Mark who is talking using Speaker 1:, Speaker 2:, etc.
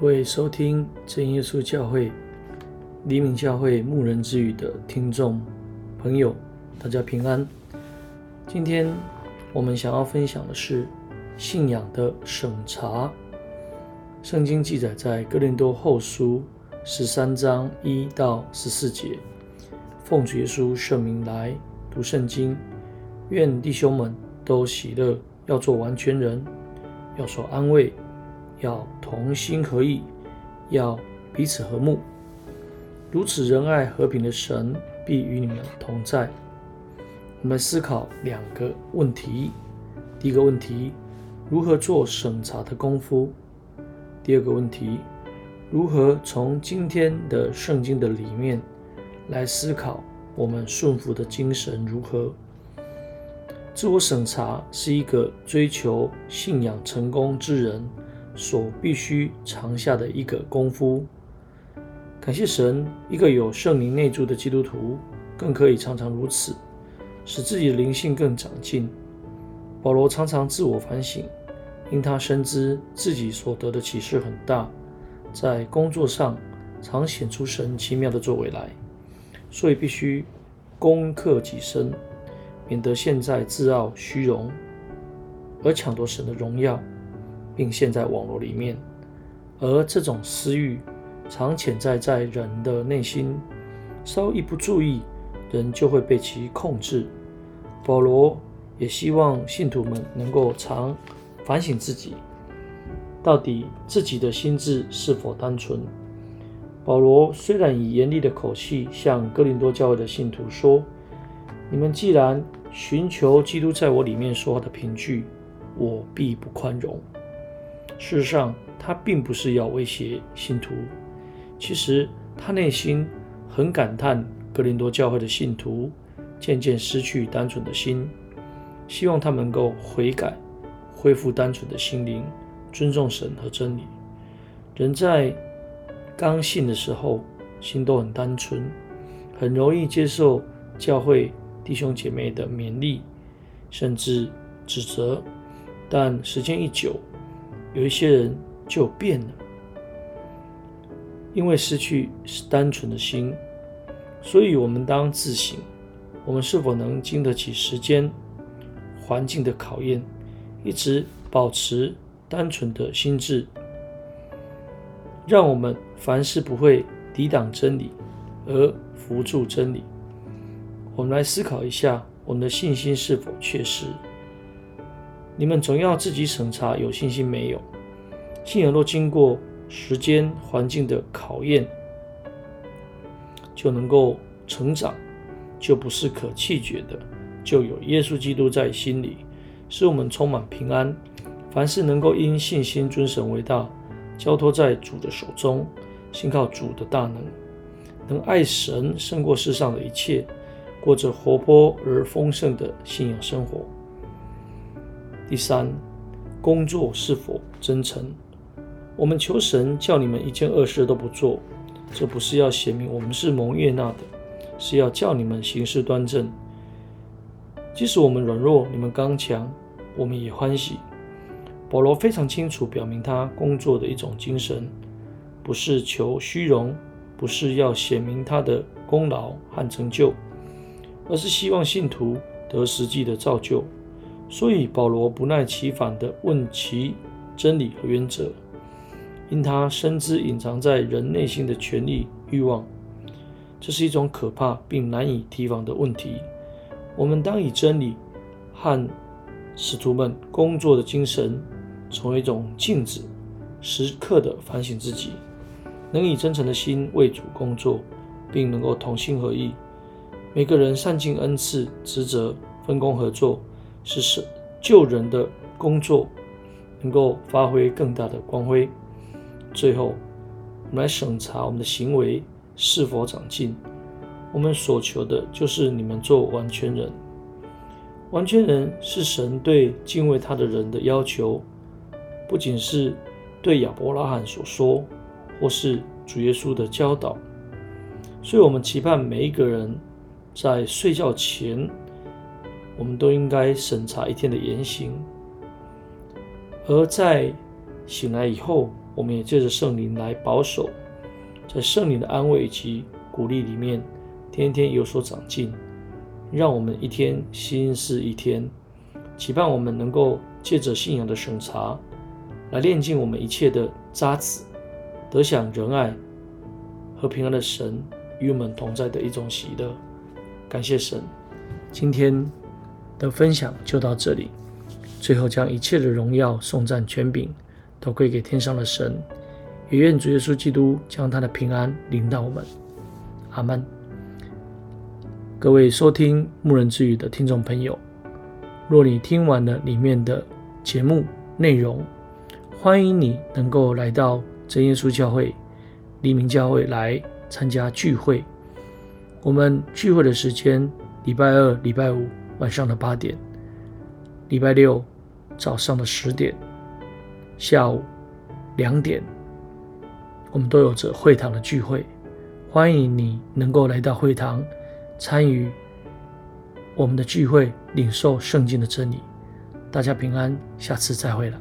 Speaker 1: 各位收听真耶稣教会黎明教会牧人之语的听众朋友，大家平安。今天我们想要分享的是信仰的审查。圣经记载在哥林多后书十三章一到十四节。奉主耶稣圣名来读圣经，愿弟兄们都喜乐，要做完全人，要受安慰。要同心合意，要彼此和睦，如此仁爱和平的神必与你们同在。我们思考两个问题：第一个问题，如何做审查的功夫；第二个问题，如何从今天的圣经的里面来思考我们顺服的精神如何？自我审查是一个追求信仰成功之人。所必须长下的一个功夫。感谢神，一个有圣灵内住的基督徒，更可以常常如此，使自己的灵性更长进。保罗常常自我反省，因他深知自己所得的启示很大，在工作上常显出神奇妙的作为来，所以必须攻克己身，免得现在自傲虚荣，而抢夺神的荣耀。并陷在网络里面，而这种私欲常潜在在人的内心，稍一不注意，人就会被其控制。保罗也希望信徒们能够常反省自己，到底自己的心智是否单纯。保罗虽然以严厉的口气向哥林多教会的信徒说：“你们既然寻求基督在我里面说话的凭据，我必不宽容。”事实上，他并不是要威胁信徒。其实，他内心很感叹格林多教会的信徒渐渐失去单纯的心，希望他能够悔改，恢复单纯的心灵，尊重神和真理。人在刚信的时候，心都很单纯，很容易接受教会弟兄姐妹的勉励，甚至指责。但时间一久，有一些人就变了，因为失去是单纯的心，所以我们当自省：我们是否能经得起时间、环境的考验，一直保持单纯的心智，让我们凡事不会抵挡真理，而扶助真理。我们来思考一下，我们的信心是否确实？你们总要自己审查有信心没有。信仰若经过时间环境的考验，就能够成长，就不是可弃绝的，就有耶稣基督在心里，使我们充满平安。凡事能够因信心尊神为大，交托在主的手中，信靠主的大能，能爱神胜过世上的一切，过着活泼而丰盛的信仰生活。第三，工作是否真诚？我们求神叫你们一件恶事都不做，这不是要显明我们是蒙悦纳的，是要叫你们行事端正。即使我们软弱，你们刚强，我们也欢喜。保罗非常清楚表明他工作的一种精神，不是求虚荣，不是要显明他的功劳和成就，而是希望信徒得实际的造就。所以，保罗不耐其烦地问其真理和原则，因他深知隐藏在人内心的权力欲望，这是一种可怕并难以提防的问题。我们当以真理和使徒们工作的精神，成为一种镜子，时刻地反省自己，能以真诚的心为主工作，并能够同心合意。每个人善尽恩赐职责，分工合作。是使救人的工作能够发挥更大的光辉。最后，我们来审查我们的行为是否长进。我们所求的就是你们做完全人。完全人是神对敬畏他的人的要求，不仅是对亚伯拉罕所说，或是主耶稣的教导。所以，我们期盼每一个人在睡觉前。我们都应该审查一天的言行，而在醒来以后，我们也借着圣灵来保守，在圣灵的安慰及鼓励里面，天天有所长进，让我们一天新似一天。期盼我们能够借着信仰的审查，来炼净我们一切的渣滓，得享仁爱和平安的神与我们同在的一种喜乐。感谢神，今天的分享就到这里。最后，将一切的荣耀、颂赞、权柄都归给天上的神。也愿主耶稣基督将他的平安临到我们。阿门。各位收听牧人之语的听众朋友。若你听完了里面的节目内容，欢迎你能够来到真耶稣教会、黎明教会来参加聚会。我们聚会的时间：礼拜二、礼拜五晚上的八点，礼拜六早上的十点，下午两点，我们都有着会堂的聚会。欢迎你能够来到会堂参与。我们的聚会，领受圣经的真理，大家平安，下次再会了。